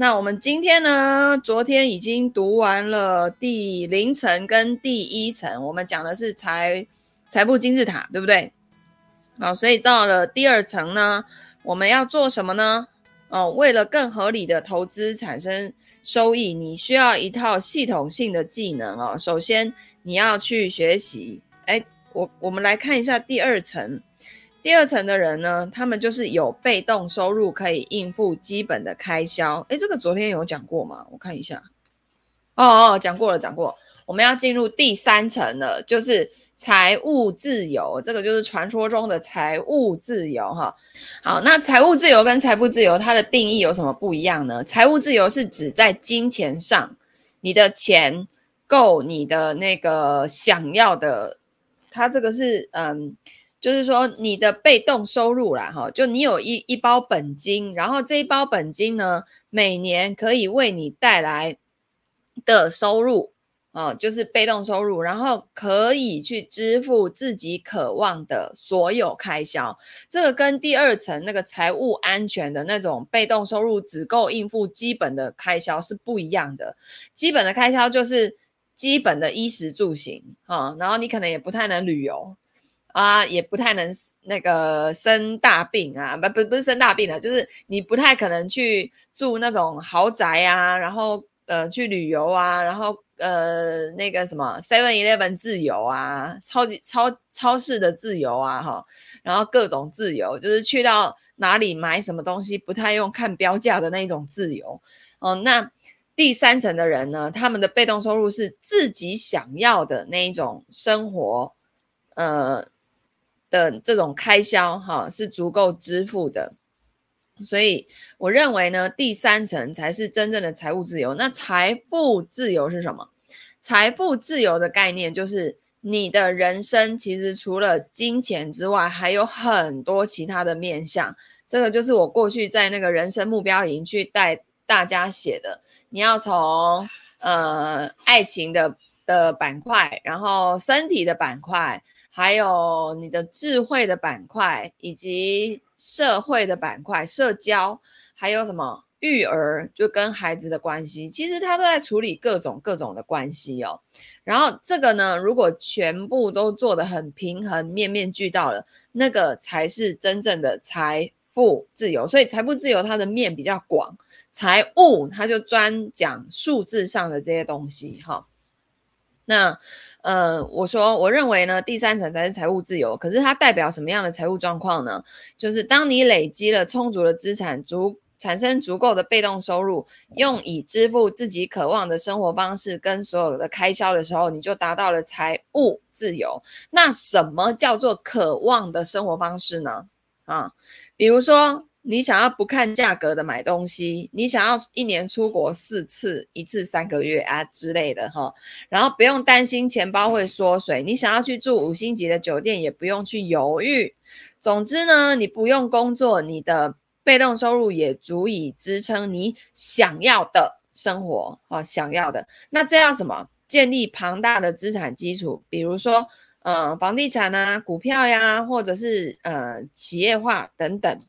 那我们今天呢，昨天已经读完了第零层跟第一层，我们讲的是财财富金字塔，对不对？好，所以到了第二层呢，我们要做什么呢？哦，为了更合理的投资产生收益，你需要一套系统性的技能哦。首先，你要去学习。哎，我我们来看一下第二层。第二层的人呢，他们就是有被动收入可以应付基本的开销。哎，这个昨天有讲过吗？我看一下。哦哦，讲过了，讲过。我们要进入第三层了，就是。财务自由，这个就是传说中的财务自由，哈。好，那财务自由跟财富自由，它的定义有什么不一样呢？财务自由是指在金钱上，你的钱够你的那个想要的，它这个是嗯，就是说你的被动收入啦，哈，就你有一一包本金，然后这一包本金呢，每年可以为你带来的收入。哦，就是被动收入，然后可以去支付自己渴望的所有开销。这个跟第二层那个财务安全的那种被动收入只够应付基本的开销是不一样的。基本的开销就是基本的衣食住行啊，然后你可能也不太能旅游啊，也不太能那个生大病啊，不不不是生大病了，就是你不太可能去住那种豪宅啊，然后呃去旅游啊，然后。呃，那个什么 Seven Eleven 自由啊，超级超超市的自由啊，哈，然后各种自由，就是去到哪里买什么东西不太用看标价的那种自由。哦，那第三层的人呢，他们的被动收入是自己想要的那一种生活，呃的这种开销，哈，是足够支付的。所以我认为呢，第三层才是真正的财务自由。那财富自由是什么？财富自由的概念就是你的人生其实除了金钱之外，还有很多其他的面向。这个就是我过去在那个人生目标营去带大家写的。你要从呃爱情的的板块，然后身体的板块，还有你的智慧的板块，以及。社会的板块、社交，还有什么育儿，就跟孩子的关系，其实他都在处理各种各种的关系哦。然后这个呢，如果全部都做得很平衡、面面俱到了，那个才是真正的财富自由。所以财富自由它的面比较广，财务它就专讲数字上的这些东西哈。那，呃，我说，我认为呢，第三层才是财务自由。可是它代表什么样的财务状况呢？就是当你累积了充足的资产，足产生足够的被动收入，用以支付自己渴望的生活方式跟所有的开销的时候，你就达到了财务自由。那什么叫做渴望的生活方式呢？啊，比如说。你想要不看价格的买东西，你想要一年出国四次，一次三个月啊之类的哈，然后不用担心钱包会缩水，你想要去住五星级的酒店也不用去犹豫。总之呢，你不用工作，你的被动收入也足以支撑你想要的生活啊，想要的。那这样什么？建立庞大的资产基础，比如说，呃，房地产啊，股票呀，或者是呃，企业化等等。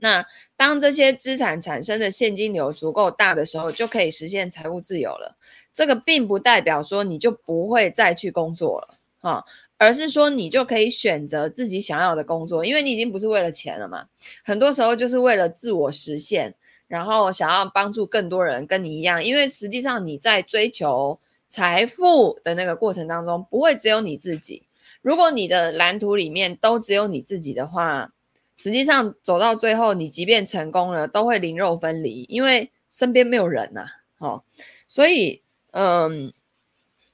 那当这些资产产生的现金流足够大的时候，就可以实现财务自由了。这个并不代表说你就不会再去工作了，哈，而是说你就可以选择自己想要的工作，因为你已经不是为了钱了嘛。很多时候就是为了自我实现，然后想要帮助更多人跟你一样。因为实际上你在追求财富的那个过程当中，不会只有你自己。如果你的蓝图里面都只有你自己的话，实际上走到最后，你即便成功了，都会灵肉分离，因为身边没有人呐、啊。哦，所以，嗯，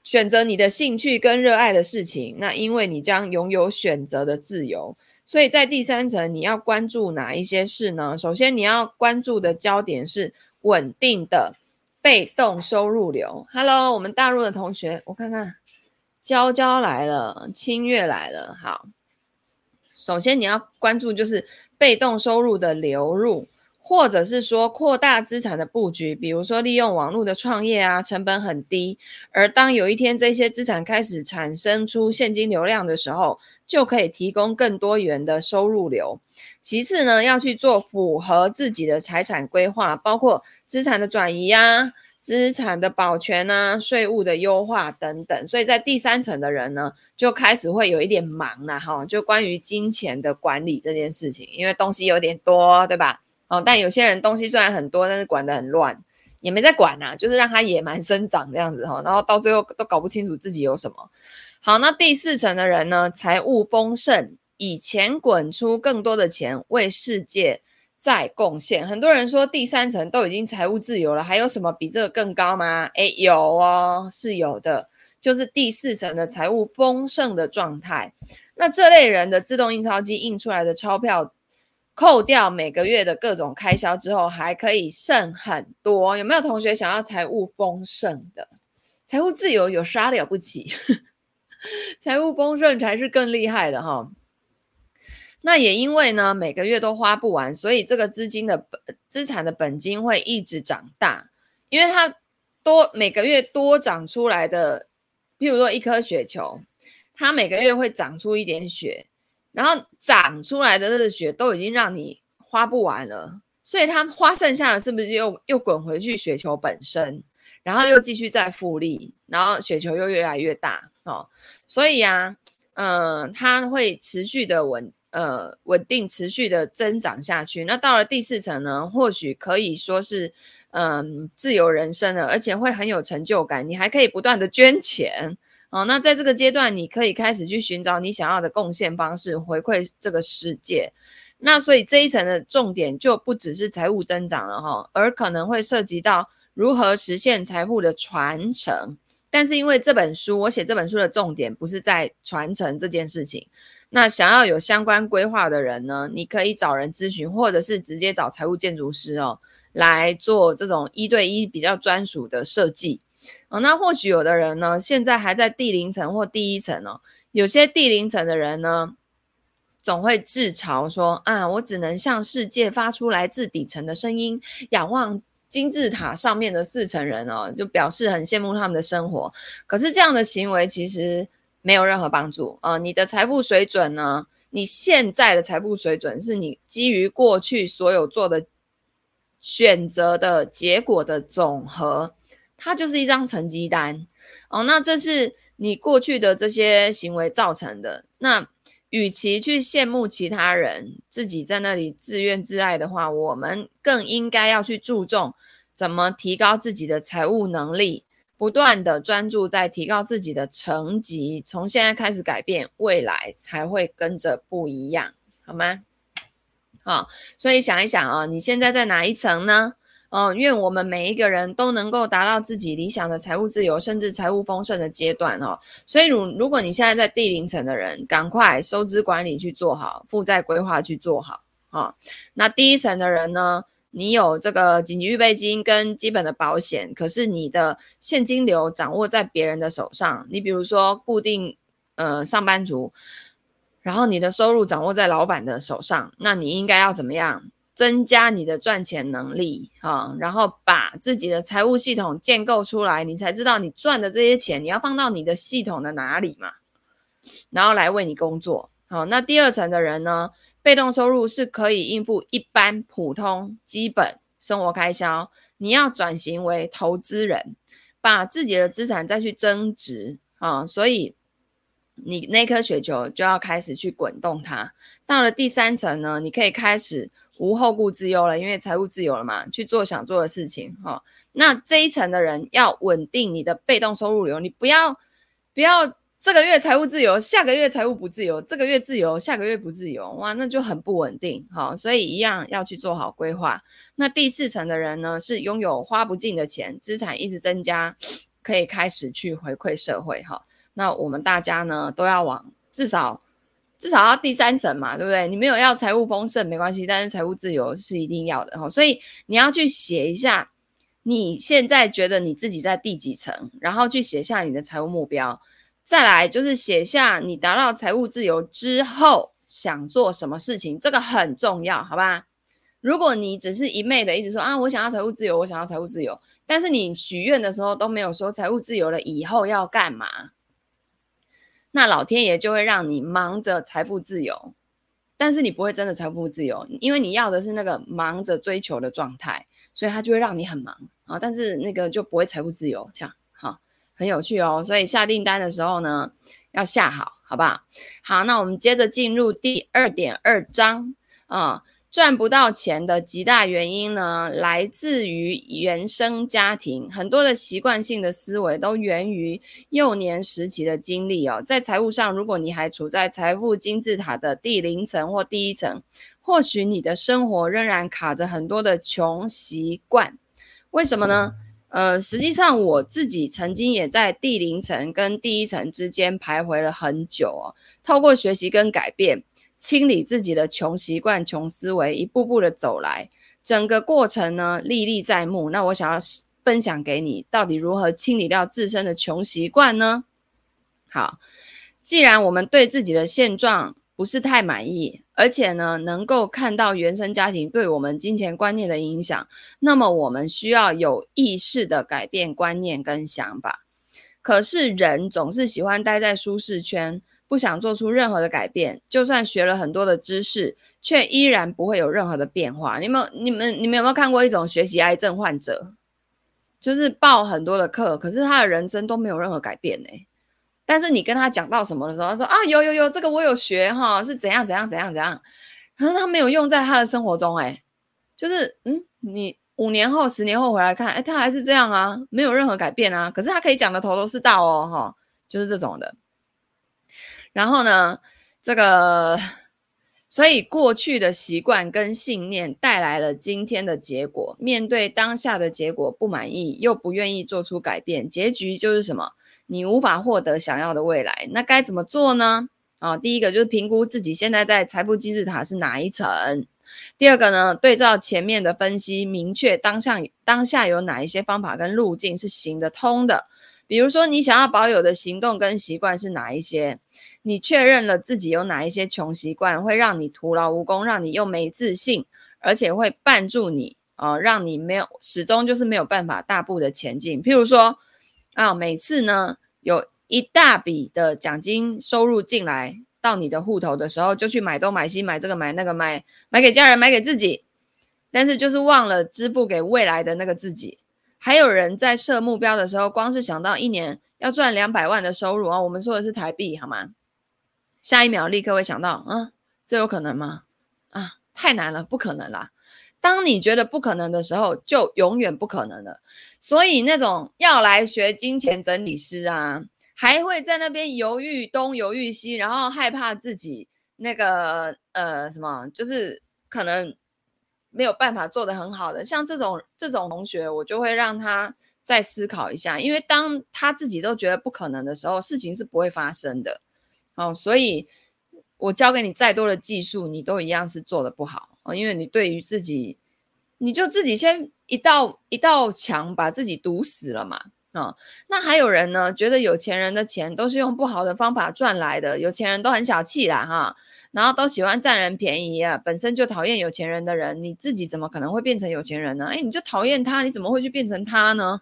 选择你的兴趣跟热爱的事情，那因为你将拥有选择的自由。所以在第三层，你要关注哪一些事呢？首先，你要关注的焦点是稳定的被动收入流。Hello，我们大陆的同学，我看看，娇娇来了，清月来了，好。首先，你要关注就是被动收入的流入，或者是说扩大资产的布局，比如说利用网络的创业啊，成本很低。而当有一天这些资产开始产生出现金流量的时候，就可以提供更多元的收入流。其次呢，要去做符合自己的财产规划，包括资产的转移啊、资产的保全啊、税务的优化等等。所以在第三层的人呢，就开始会有一点忙了哈，就关于金钱的管理这件事情，因为东西有点多，对吧？哦，但有些人东西虽然很多，但是管得很乱，也没在管呐、就是让他野蛮生长这样子哈，然后到最后都搞不清楚自己有什么。好，那第四层的人呢，财务丰盛，以钱滚出更多的钱，为世界再贡献。很多人说第三层都已经财务自由了，还有什么比这个更高吗？诶，有哦，是有的，就是第四层的财务丰盛的状态。那这类人的自动印钞机印出来的钞票。扣掉每个月的各种开销之后，还可以剩很多。有没有同学想要财务丰盛的？财务自由有啥了不起？财务丰盛才是更厉害的哈。那也因为呢，每个月都花不完，所以这个资金的本资产的本金会一直长大，因为它多每个月多长出来的，譬如说一颗雪球，它每个月会长出一点雪。然后长出来的这个雪都已经让你花不完了，所以它花剩下的是不是又又滚回去雪球本身，然后又继续再复利，然后雪球又越来越大哦。所以呀、嗯、它会持续的稳呃稳定持续的增长下去。那到了第四层呢，或许可以说是嗯、自由人生了，而且会很有成就感。你还可以不断的捐钱。哦，那在这个阶段，你可以开始去寻找你想要的贡献方式，回馈这个世界。那所以这一层的重点就不只是财务增长了哈，而可能会涉及到如何实现财富的传承。但是因为这本书，我写这本书的重点不是在传承这件事情。那想要有相关规划的人呢，你可以找人咨询，或者是直接找财务建筑师哦，来做这种一对一比较专属的设计。哦，那或许有的人呢，现在还在第零层或第一层哦。有些第零层的人呢，总会自嘲说：“啊，我只能向世界发出来自底层的声音，仰望金字塔上面的四层人哦，就表示很羡慕他们的生活。”可是这样的行为其实没有任何帮助啊，呃！你的财富水准呢？你现在的财富水准是你基于过去所有做的选择的结果的总和。它就是一张成绩单哦，那这是你过去的这些行为造成的。那与其去羡慕其他人，自己在那里自怨自艾的话，我们更应该要去注重怎么提高自己的财务能力，不断的专注在提高自己的成绩，从现在开始改变，未来才会跟着不一样，好吗？好，所以想一想啊，你现在在哪一层呢？哦，愿我们每一个人都能够达到自己理想的财务自由，甚至财务丰盛的阶段哦。所以，如如果你现在在第零层的人，赶快收支管理去做好，负债规划去做好啊、那第一层的人呢，你有这个紧急预备金跟基本的保险，可是你的现金流掌握在别人的手上。你比如说固定呃上班族，然后你的收入掌握在老板的手上，那你应该要怎么样？增加你的赚钱能力啊，然后把自己的财务系统建构出来，你才知道你赚的这些钱你要放到你的系统的哪里嘛，然后来为你工作。好，那第二层的人呢，被动收入是可以应付一般普通基本生活开销，你要转型为投资人，把自己的资产再去增值啊，所以你那颗雪球就要开始去滚动它。到了第三层呢，你可以开始。无后顾之忧了，因为财务自由了嘛，去做想做的事情哈、那这一层的人要稳定你的被动收入流，你不要不要这个月财务自由，下个月财务不自由，这个月自由，下个月不自由，哇，那就很不稳定哈、所以一样要去做好规划。那第四层的人呢，是拥有花不尽的钱，资产一直增加，可以开始去回馈社会哈、那我们大家呢，都要往至少。至少要第三层嘛，对不对？你没有要财务丰盛没关系，但是财务自由是一定要的哈。所以你要去写一下，你现在觉得你自己在第几层，然后去写下你的财务目标。再来就是写下你达到财务自由之后想做什么事情，这个很重要，好吧？如果你只是一昧的一直说啊，我想要财务自由，我想要财务自由，但是你许愿的时候都没有说财务自由了以后要干嘛，那老天爷就会让你忙着财富自由，但是你不会真的财富自由，因为你要的是那个忙着追求的状态，所以他就会让你很忙啊，但是那个就不会财富自由，这样，很有趣哦。所以下订单的时候呢，要下好，好不好？好，那我们接着进入第二点二章啊。赚不到钱的极大原因呢，来自于原生家庭，很多的习惯性的思维都源于幼年时期的经历哦。在财务上，如果你还处在财富金字塔的第零层或第一层，或许你的生活仍然卡着很多的穷习惯。为什么呢？呃，实际上我自己曾经也在第零层跟第一层之间徘徊了很久哦。透过学习跟改变。清理自己的穷习惯、穷思维，一步步的走来，整个过程呢历历在目。那我想要分享给你，到底如何清理掉自身的穷习惯呢？好，既然我们对自己的现状不是太满意，而且呢能够看到原生家庭对我们金钱观念的影响，那么我们需要有意识的改变观念跟想法。可是人总是喜欢待在舒适圈。不想做出任何的改变，就算学了很多的知识，却依然不会有任何的变化。你们、你们、你们有没有看过一种学习癌症患者？就是报很多的课，可是他的人生都没有任何改变呢。但是你跟他讲到什么的时候，他说啊，有有有，这个我有学哈，是怎样怎样怎样怎样。可是他没有用在他的生活中，哎，就是嗯，你五年后、十年后回来看，哎，他还是这样啊，没有任何改变啊。可是他可以讲的头头是道哦，哈，就是这种的。然后呢，这个，所以过去的习惯跟信念带来了今天的结果。面对当下的结果不满意，又不愿意做出改变，结局就是什么？你无法获得想要的未来。那该怎么做呢？啊，第一个就是评估自己现在在财富金字塔是哪一层。第二个呢，对照前面的分析，明确当下当下有哪一些方法跟路径是行得通的。比如说，你想要保有的行动跟习惯是哪一些？你确认了自己有哪一些穷习惯，会让你徒劳无功，让你又没自信，而且会绊住你啊、让你没有始终就是没有办法大步的前进。譬如说啊，每次呢有一大笔的奖金收入进来到你的户头的时候，就去买东买西，买这个买那个买，买给家人，买给自己，但是就是忘了支付给未来的那个自己。还有人在设目标的时候，光是想到一年要赚两百万的收入啊，我们说的是台币好吗？下一秒立刻会想到，嗯，这有可能吗？啊，太难了，不可能啦！当你觉得不可能的时候，就永远不可能了。所以那种要来学金钱整理师啊，还会在那边犹豫东犹豫西，然后害怕自己那个呃什么，就是可能没有办法做得很好的。像这种这种同学，我就会让他再思考一下，因为当他自己都觉得不可能的时候，事情是不会发生的。哦，所以我教给你再多的技术，你都一样是做的不好哦，因为你对于自己，你就自己先一道一道墙把自己堵死了嘛。啊、哦，那还有人呢，觉得有钱人的钱都是用不好的方法赚来的，有钱人都很小气啦，哈，然后都喜欢占人便宜啊，本身就讨厌有钱人的人，你自己怎么可能会变成有钱人呢？哎，你就讨厌他，你怎么会去变成他呢？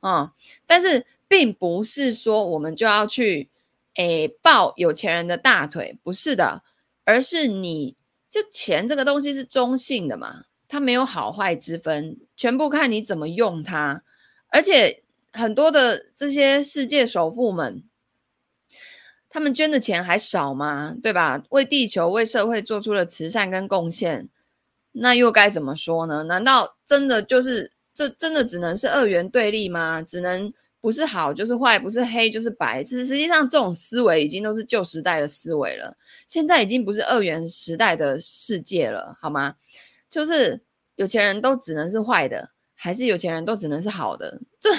啊、哦，但是并不是说我们就要去。诶，抱有钱人的大腿，不是的，而是你这钱这个东西是中性的嘛，它没有好坏之分，全部看你怎么用它。而且很多的这些世界首富们，他们捐的钱还少吗？对吧？为地球、为社会做出了慈善跟贡献，那又该怎么说呢？难道真的就是这真的只能是二元对立吗？只能？不是好就是坏，不是黑就是白。其实实际上这种思维已经都是旧时代的思维了，现在已经不是二元时代的世界了，好吗？就是有钱人都只能是坏的，还是有钱人都只能是好的？这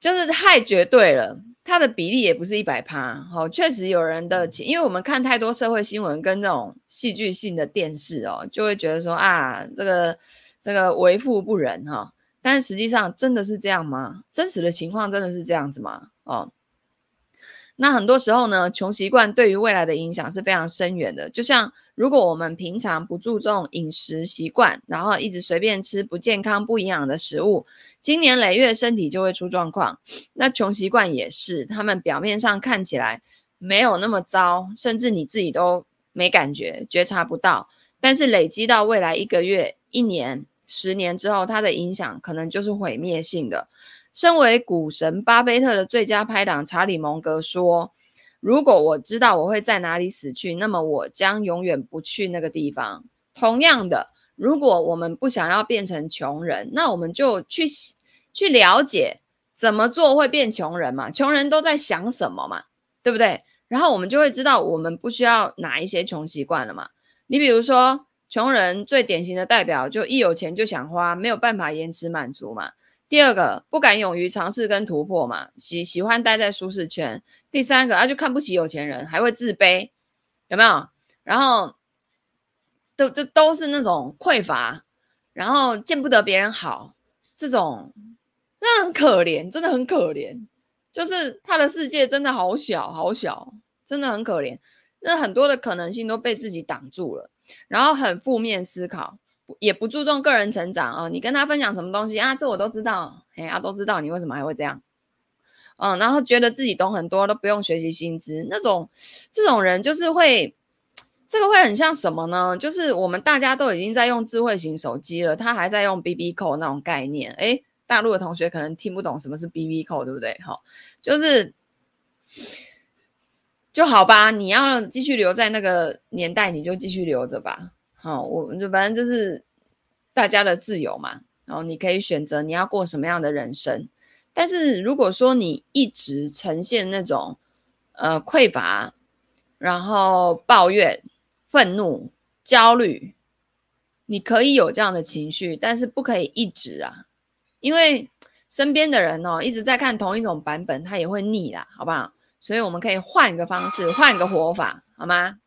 就是太绝对了，它的比例也不是一百趴。好，确实有人的钱，因为我们看太多社会新闻跟这种戏剧性的电视哦，就会觉得说啊，这个这个为富不仁哈。但实际上真的是这样吗？真实的情况真的是这样子吗？哦，那很多时候呢，穷习惯对于未来的影响是非常深远的。就像如果我们平常不注重饮食习惯，然后一直随便吃不健康、不营养的食物，经年累月身体就会出状况。那穷习惯也是，他们表面上看起来没有那么糟，甚至你自己都没感觉、觉察不到，但是累积到未来一个月、一年、十年之后，它的影响可能就是毁灭性的。身为股神巴菲特的最佳拍档查理蒙格说：“如果我知道我会在哪里死去，那么我将永远不去那个地方。同样的，如果我们不想要变成穷人，那我们就去去了解怎么做会变穷人嘛？穷人都在想什么嘛？对不对？然后我们就会知道我们不需要哪一些穷习惯了嘛。你比如说，穷人最典型的代表就一有钱就想花，没有办法延迟满足嘛。”第二个不敢勇于尝试跟突破嘛，喜喜欢待在舒适圈。第三个他就看不起有钱人，还会自卑，有没有？然后都这都是那种匮乏，然后见不得别人好，这种那很可怜，真的很可怜。就是他的世界真的好小好小，真的很可怜。那很多的可能性都被自己挡住了，然后很负面思考。也不注重个人成长哦，你跟他分享什么东西啊？这我都知道，哎呀，都知道你为什么还会这样？嗯，然后觉得自己懂很多，都不用学习新知，那种这种人就是会，这个会很像什么呢？就是我们大家都已经在用智慧型手机了，他还在用 BB Call 那种概念。诶，大陆的同学可能听不懂什么是 BB Call，对不对？哈，就是就好吧，你要继续留在那个年代，你就继续留着吧。好，我就反正就是大家的自由嘛，然后你可以选择你要过什么样的人生。但是如果说你一直呈现那种呃匮乏，然后抱怨、愤怒、焦虑，你可以有这样的情绪，但是不可以一直啊，因为身边的人哦一直在看同一种版本，他也会腻啦，好不好？所以我们可以换一个方式，换一个活法，好吗？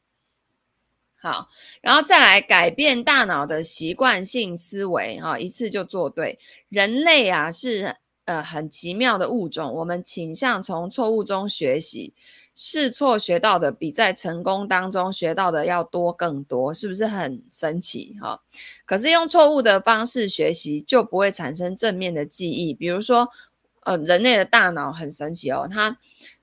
好，然后再来改变大脑的习惯性思维，哈，一次就做对。人类啊是呃很奇妙的物种，我们倾向从错误中学习，试错学到的比在成功当中学到的要多更多，是不是很神奇？哈，可是用错误的方式学习就不会产生正面的记忆，比如说，呃，人类的大脑很神奇哦，它。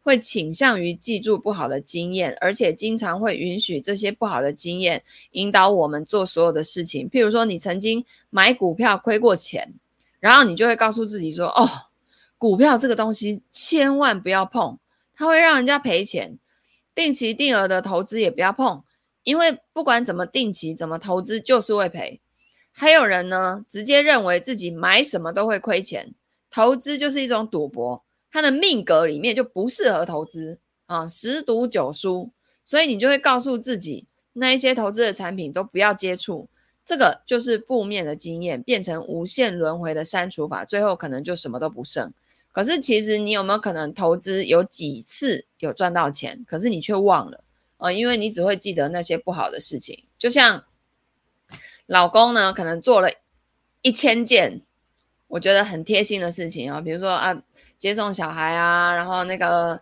会倾向于记住不好的经验，而且经常会允许这些不好的经验引导我们做所有的事情。譬如说，你曾经买股票亏过钱，然后你就会告诉自己说：“哦，股票这个东西千万不要碰，它会让人家赔钱。定期定额的投资也不要碰，因为不管怎么定期怎么投资就是会赔。”还有人呢，直接认为自己买什么都会亏钱，投资就是一种赌博。他的命格里面就不适合投资啊，十赌九输，所以你就会告诉自己，那一些投资的产品都不要接触，这个就是负面的经验，变成无限轮回的删除法，最后可能就什么都不剩。可是其实你有没有可能投资有几次有赚到钱，可是你却忘了啊，因为你只会记得那些不好的事情。就像老公呢，可能做了一千件我觉得很贴心的事情啊，比如说啊。接送小孩啊，然后那个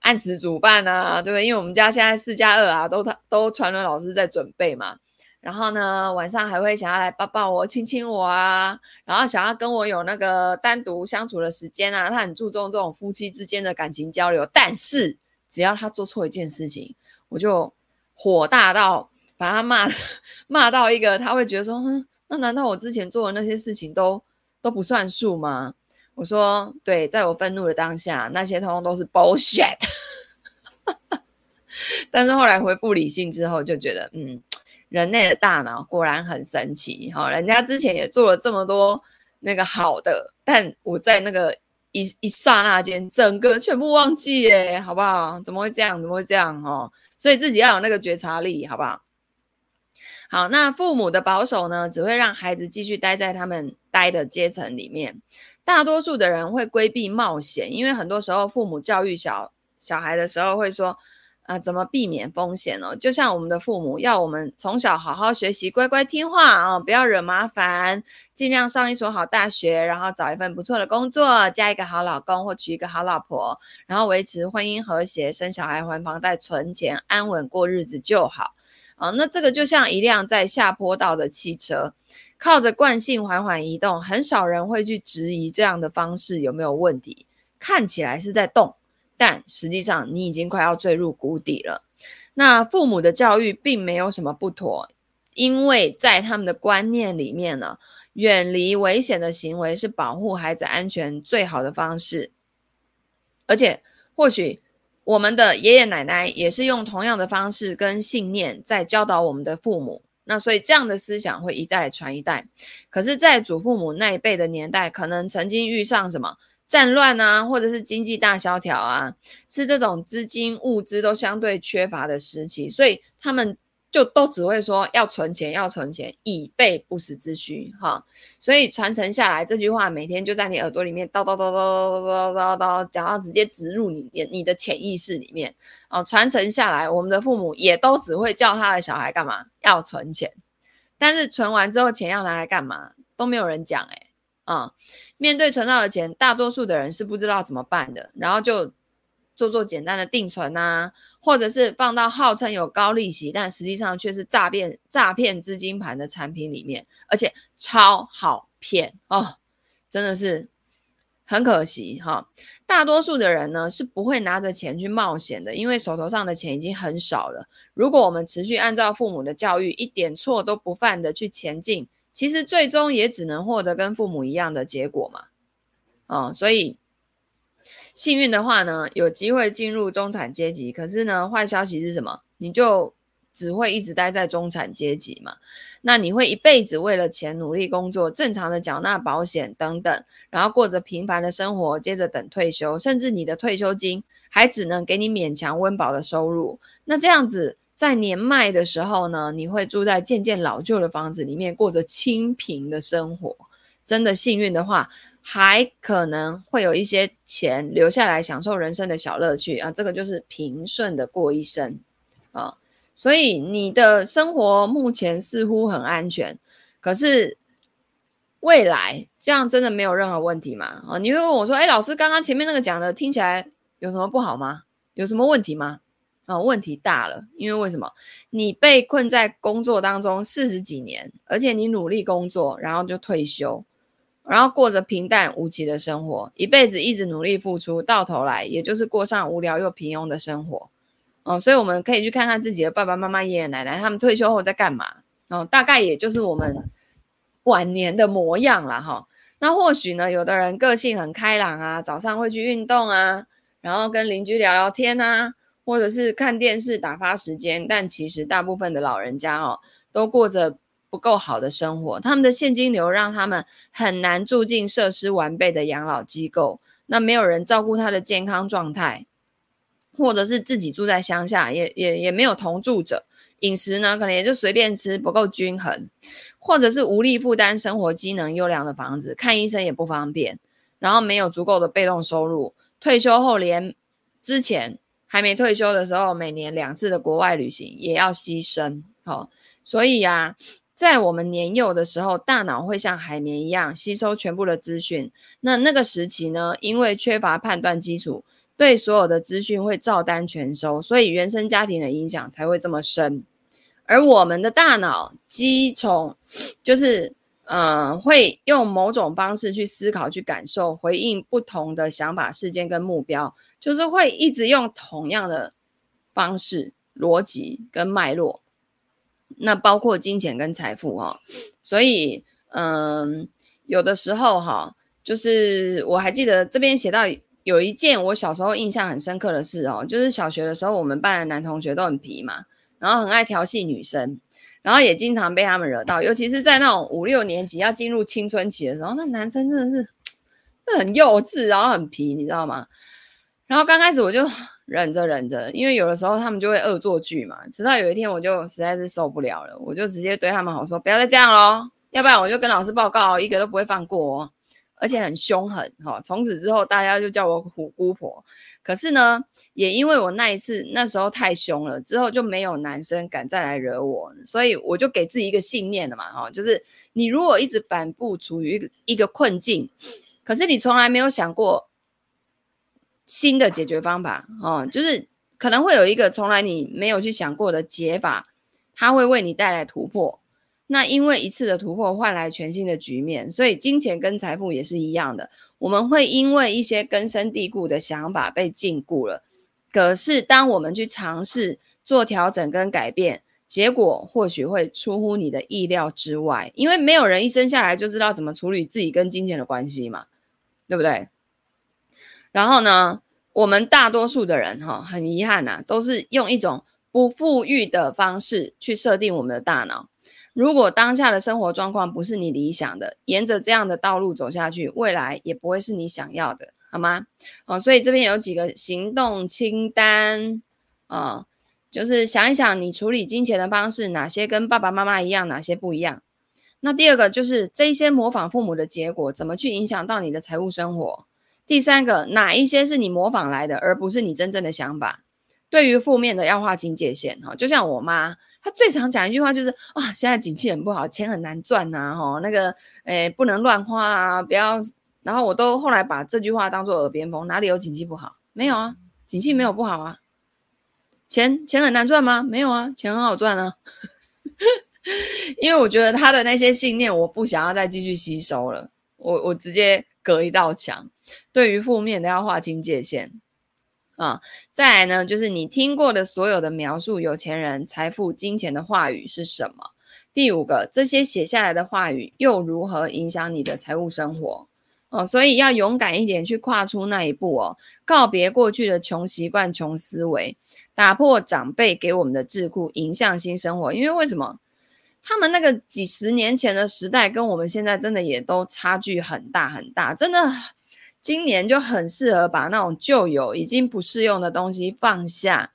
按时煮饭啊，对不对？因为我们家现在四加二啊，都他都传了老师在准备嘛。然后呢，晚上还会想要来抱抱我、亲亲我啊，然后想要跟我有那个单独相处的时间啊。他很注重这种夫妻之间的感情交流，但是只要他做错一件事情，我就火大到把他骂 骂到一个，他会觉得说，哼，那难道我之前做的那些事情都都不算数吗？我说对，在我愤怒的当下，那些通通都是 bullshit。但是后来恢复理性之后，就觉得，嗯，人类的大脑果然很神奇。哈，人家之前也做了这么多那个好的，但我在那个一一刹那间，整个全部忘记耶，好不好？怎么会这样？怎么会这样？哦，所以自己要有那个觉察力，好不好？好，那父母的保守呢，只会让孩子继续待在他们待的阶层里面。大多数的人会规避冒险，因为很多时候父母教育小小孩的时候会说：“啊，怎么避免风险呢？就像我们的父母要我们从小好好学习，乖乖听话啊，不要惹麻烦，尽量上一所好大学，然后找一份不错的工作，嫁一个好老公或娶一个好老婆，然后维持婚姻和谐，生小孩、还房贷、存钱，安稳过日子就好。啊，那这个就像一辆在下坡道的汽车，靠着惯性缓缓移动，很少人会去质疑这样的方式有没有问题。看起来是在动。但实际上，你已经快要坠入谷底了。那父母的教育并没有什么不妥，因为在他们的观念里面呢，远离危险的行为是保护孩子安全最好的方式。而且，或许我们的爷爷奶奶也是用同样的方式跟信念在教导我们的父母。那所以这样的思想会一代传一代。可是，在祖父母那一辈的年代，可能曾经遇上什么？战乱啊，或者是经济大萧条啊，是这种资金物资都相对缺乏的时期，所以他们就都只会说要存钱，要存钱，以备不时之需，哈。所以传承下来这句话，每天就在你耳朵里面叨叨叨叨叨叨叨叨，讲到直接植入你你你的潜意识里面哦。传承下来，我们的父母也都只会叫他的小孩干嘛？要存钱，但是存完之后钱要拿来干嘛？都没有人讲诶。啊、面对存到的钱，大多数的人是不知道怎么办的，然后就做做简单的定存啊，或者是放到号称有高利息，但实际上却是诈骗诈骗资金盘的产品里面，而且超好骗哦，真的是很可惜哈、大多数的人呢是不会拿着钱去冒险的，因为手头上的钱已经很少了。如果我们持续按照父母的教育，一点错都不犯的去前进。其实最终也只能获得跟父母一样的结果嘛，哦，所以幸运的话呢，有机会进入中产阶级。可是呢，坏消息是什么？你就只会一直待在中产阶级嘛。那你会一辈子为了钱努力工作，正常的缴纳保险等等，然后过着平凡的生活，接着等退休，甚至你的退休金还只能给你勉强温饱的收入。那这样子。在年迈的时候呢，你会住在渐渐老旧的房子里面，过着清贫的生活。真的幸运的话，还可能会有一些钱留下来享受人生的小乐趣啊。这个就是平顺的过一生啊。所以你的生活目前似乎很安全，可是未来这样真的没有任何问题吗？啊，你会问我说：“哎，老师，刚刚前面那个讲的听起来有什么不好吗？有什么问题吗？”啊、问题大了，因为为什么？你被困在工作当中四十几年，而且你努力工作，然后就退休，然后过着平淡无奇的生活，一辈子一直努力付出，到头来也就是过上无聊又平庸的生活。哦，所以我们可以去看看自己的爸爸妈妈、爷爷奶奶，他们退休后在干嘛？哦，大概也就是我们晚年的模样了哈、那或许呢，有的人个性很开朗啊，早上会去运动啊，然后跟邻居聊聊天啊。或者是看电视打发时间，但其实大部分的老人家哦，都过着不够好的生活。他们的现金流让他们很难住进设施完备的养老机构，那没有人照顾他的健康状态，或者是自己住在乡下，也也也没有同住者，饮食呢可能也就随便吃，不够均衡，或者是无力负担生活机能优良的房子，看医生也不方便，然后没有足够的被动收入，退休后连之前。还没退休的时候，每年两次的国外旅行也要牺牲，哦，所以呀，在我们年幼的时候，大脑会像海绵一样吸收全部的资讯。那那个时期呢，因为缺乏判断基础，对所有的资讯会照单全收，所以原生家庭的影响才会这么深。而我们的大脑基从就是。嗯、呃，会用某种方式去思考、去感受、回应不同的想法、事件跟目标，就是会一直用同样的方式、逻辑跟脉络。那包括金钱跟财富哈、哦，所以嗯，有的时候哈，就是我还记得这边写到有一件我小时候印象很深刻的事哦，就是小学的时候，我们班的男同学都很皮嘛，然后很爱调戏女生。然后也经常被他们惹到，尤其是在那种五六年级要进入青春期的时候，那男生真的是 很幼稚，然后很皮，你知道吗？然后刚开始我就忍着忍着，因为有的时候他们就会恶作剧嘛。直到有一天我就实在是受不了了，我就直接对他们好说：“不要再这样喽，要不然我就跟老师报告，一个都不会放过哦。”而且很凶狠哈。从此之后，大家就叫我虎姑婆。可是呢，也因为我那一次那时候太凶了，之后就没有男生敢再来惹我，所以我就给自己一个信念了嘛哈，就是你如果一直反复处于一个困境，可是你从来没有想过新的解决方法哦，就是可能会有一个从来你没有去想过的解法，它会为你带来突破。那因为一次的突破换来全新的局面，所以金钱跟财富也是一样的。我们会因为一些根深蒂固的想法被禁锢了，可是当我们去尝试做调整跟改变，结果或许会出乎你的意料之外。因为没有人一生下来就知道怎么处理自己跟金钱的关系嘛，对不对？然后呢，我们大多数的人哈，很遗憾呐，都是用一种不富裕的方式去设定我们的大脑。如果当下的生活状况不是你理想的，沿着这样的道路走下去，未来也不会是你想要的，好吗？哦，所以这边有几个行动清单啊，就是想一想你处理金钱的方式，哪些跟爸爸妈妈一样，哪些不一样。那第二个就是这些模仿父母的结果，怎么去影响到你的财务生活？第三个，哪一些是你模仿来的，而不是你真正的想法？对于负面的要划清界限，哈，就像我妈。她最常讲一句话就是啊，现在景气很不好，钱很难赚呐，吼，那个诶不能乱花啊，不要。然后我都后来把这句话当做耳边风，哪里有景气不好？没有啊，景气没有不好啊。钱钱很难赚吗？没有啊，钱很好赚啊。因为我觉得他的那些信念，我不想要再继续吸收了，我我直接隔一道墙。对于负面的要划清界限。啊，再来呢，就是你听过的所有的描述有钱人、财富、金钱的话语是什么？第五个，这些写下来的话语又如何影响你的财务生活？哦，所以要勇敢一点去跨出那一步哦，告别过去的穷习惯、穷思维，打破长辈给我们的桎梏，迎向新生活。因为为什么？他们那个几十年前的时代跟我们现在真的也都差距很大很大，真的。今年就很适合把那种旧有已经不适用的东西放下，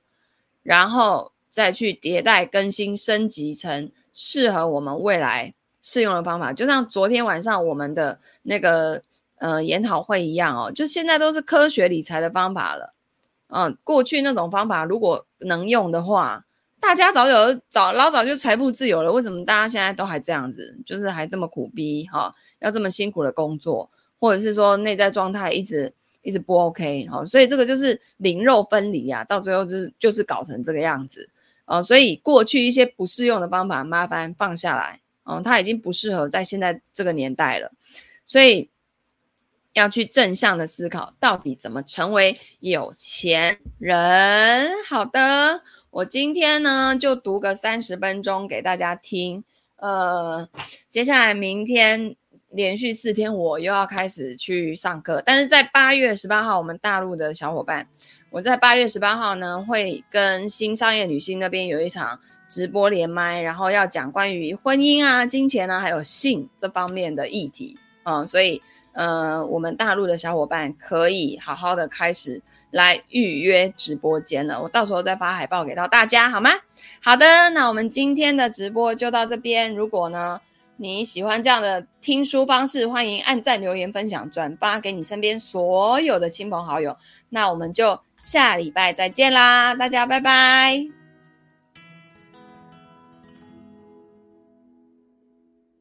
然后再去迭代更新升级成适合我们未来适用的方法。就像昨天晚上我们的那个呃研讨会一样哦，就现在都是科学理财的方法了。嗯、过去那种方法如果能用的话，大家早有早老早就财富自由了。为什么大家现在都还这样子，就是还这么苦逼哈、哦，要这么辛苦的工作？或者是说内在状态一直一直不 OK 哦，所以这个就是灵肉分离啊，到最后就是就是搞成这个样子啊，所以过去一些不适用的方法，麻烦放下来哦，它已经不适合在现在这个年代了，所以要去正向的思考，到底怎么成为有钱人？好的，我今天呢就读个三十分钟给大家听，呃，接下来明天。连续四天，我又要开始去上课。但是在八月十八号，我们大陆的小伙伴，我在八月十八号呢，会跟新商业女性那边有一场直播连麦，然后要讲关于婚姻啊、金钱啊，还有性这方面的议题啊、嗯。所以，呃，我们大陆的小伙伴可以好好的开始来预约直播间了。我到时候再发海报给到大家，好吗？好的，那我们今天的直播就到这边。如果呢，你喜欢这样的听书方式，欢迎按赞、留言、分享、转发给你身边所有的亲朋好友。那我们就下礼拜再见啦，大家拜拜。